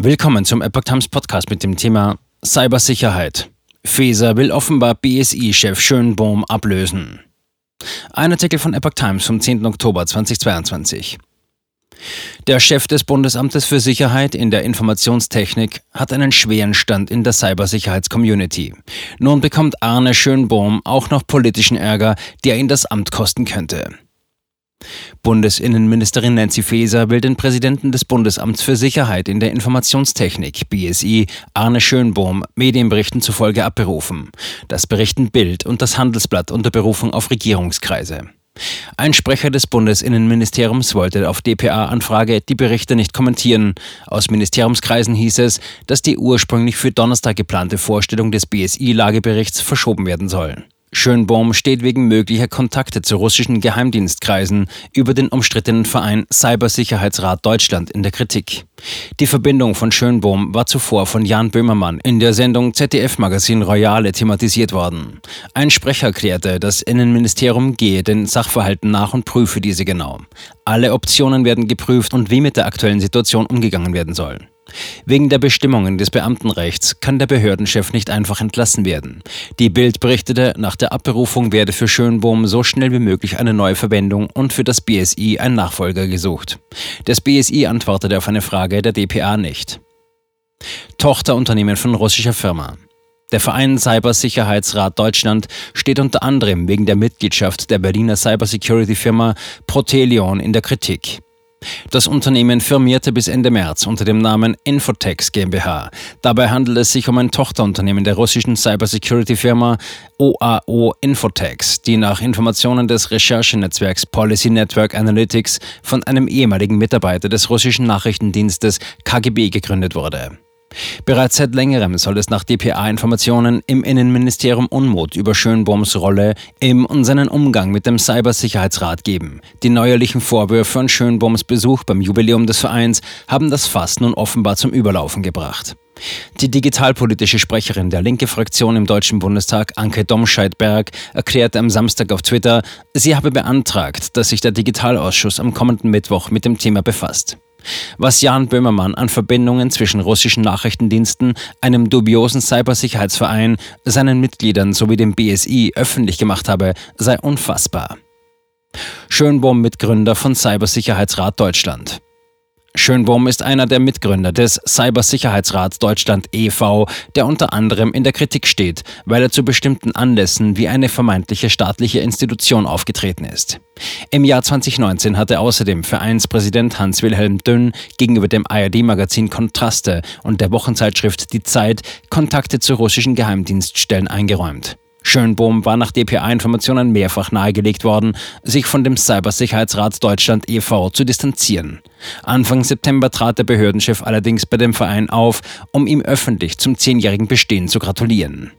Willkommen zum Epoch Times Podcast mit dem Thema Cybersicherheit. Feser will offenbar BSI-Chef Schönbohm ablösen. Ein Artikel von Epoch Times vom 10. Oktober 2022. Der Chef des Bundesamtes für Sicherheit in der Informationstechnik hat einen schweren Stand in der Cybersicherheitscommunity. Nun bekommt Arne Schönbohm auch noch politischen Ärger, der ihn das Amt kosten könnte. Bundesinnenministerin Nancy Faeser will den Präsidenten des Bundesamts für Sicherheit in der Informationstechnik, BSI, Arne Schönbohm, Medienberichten zufolge abberufen. Das berichten Bild und das Handelsblatt unter Berufung auf Regierungskreise. Ein Sprecher des Bundesinnenministeriums wollte auf dpa-Anfrage die Berichte nicht kommentieren. Aus Ministeriumskreisen hieß es, dass die ursprünglich für Donnerstag geplante Vorstellung des BSI-Lageberichts verschoben werden soll. Schönbohm steht wegen möglicher Kontakte zu russischen Geheimdienstkreisen über den umstrittenen Verein Cybersicherheitsrat Deutschland in der Kritik. Die Verbindung von Schönbohm war zuvor von Jan Böhmermann in der Sendung ZDF-Magazin Royale thematisiert worden. Ein Sprecher erklärte, das Innenministerium gehe den Sachverhalten nach und prüfe diese genau. Alle Optionen werden geprüft und wie mit der aktuellen Situation umgegangen werden soll. Wegen der Bestimmungen des Beamtenrechts kann der Behördenchef nicht einfach entlassen werden. Die Bild berichtete, nach der Abberufung werde für Schönbohm so schnell wie möglich eine neue Verwendung und für das BSI ein Nachfolger gesucht. Das BSI antwortete auf eine Frage der DPA nicht. Tochterunternehmen von russischer Firma. Der Verein Cybersicherheitsrat Deutschland steht unter anderem wegen der Mitgliedschaft der Berliner Cybersecurity-Firma Protelion in der Kritik. Das Unternehmen firmierte bis Ende März unter dem Namen Infotex GmbH. Dabei handelt es sich um ein Tochterunternehmen der russischen Cybersecurity-Firma OAO Infotex, die nach Informationen des Recherchenetzwerks Policy Network Analytics von einem ehemaligen Mitarbeiter des russischen Nachrichtendienstes KGB gegründet wurde. Bereits seit längerem soll es nach dpa-Informationen im Innenministerium Unmut über Schönbohms Rolle im und seinen Umgang mit dem Cybersicherheitsrat geben. Die neuerlichen Vorwürfe an Schönbohms Besuch beim Jubiläum des Vereins haben das Fass nun offenbar zum Überlaufen gebracht. Die digitalpolitische Sprecherin der linke Fraktion im Deutschen Bundestag, Anke Domscheit-Berg, erklärte am Samstag auf Twitter, sie habe beantragt, dass sich der Digitalausschuss am kommenden Mittwoch mit dem Thema befasst. Was Jan Böhmermann an Verbindungen zwischen russischen Nachrichtendiensten, einem dubiosen Cybersicherheitsverein, seinen Mitgliedern sowie dem BSI öffentlich gemacht habe, sei unfassbar. Schönbohm Mitgründer von Cybersicherheitsrat Deutschland. Schönbohm ist einer der Mitgründer des Cybersicherheitsrats Deutschland e.V., der unter anderem in der Kritik steht, weil er zu bestimmten Anlässen wie eine vermeintliche staatliche Institution aufgetreten ist. Im Jahr 2019 hatte außerdem Vereinspräsident Hans-Wilhelm Dünn gegenüber dem ARD-Magazin Kontraste und der Wochenzeitschrift Die Zeit Kontakte zu russischen Geheimdienststellen eingeräumt. Schönbohm war nach DPA-Informationen mehrfach nahegelegt worden, sich von dem Cybersicherheitsrat Deutschland e.V. zu distanzieren. Anfang September trat der Behördenchef allerdings bei dem Verein auf, um ihm öffentlich zum zehnjährigen Bestehen zu gratulieren.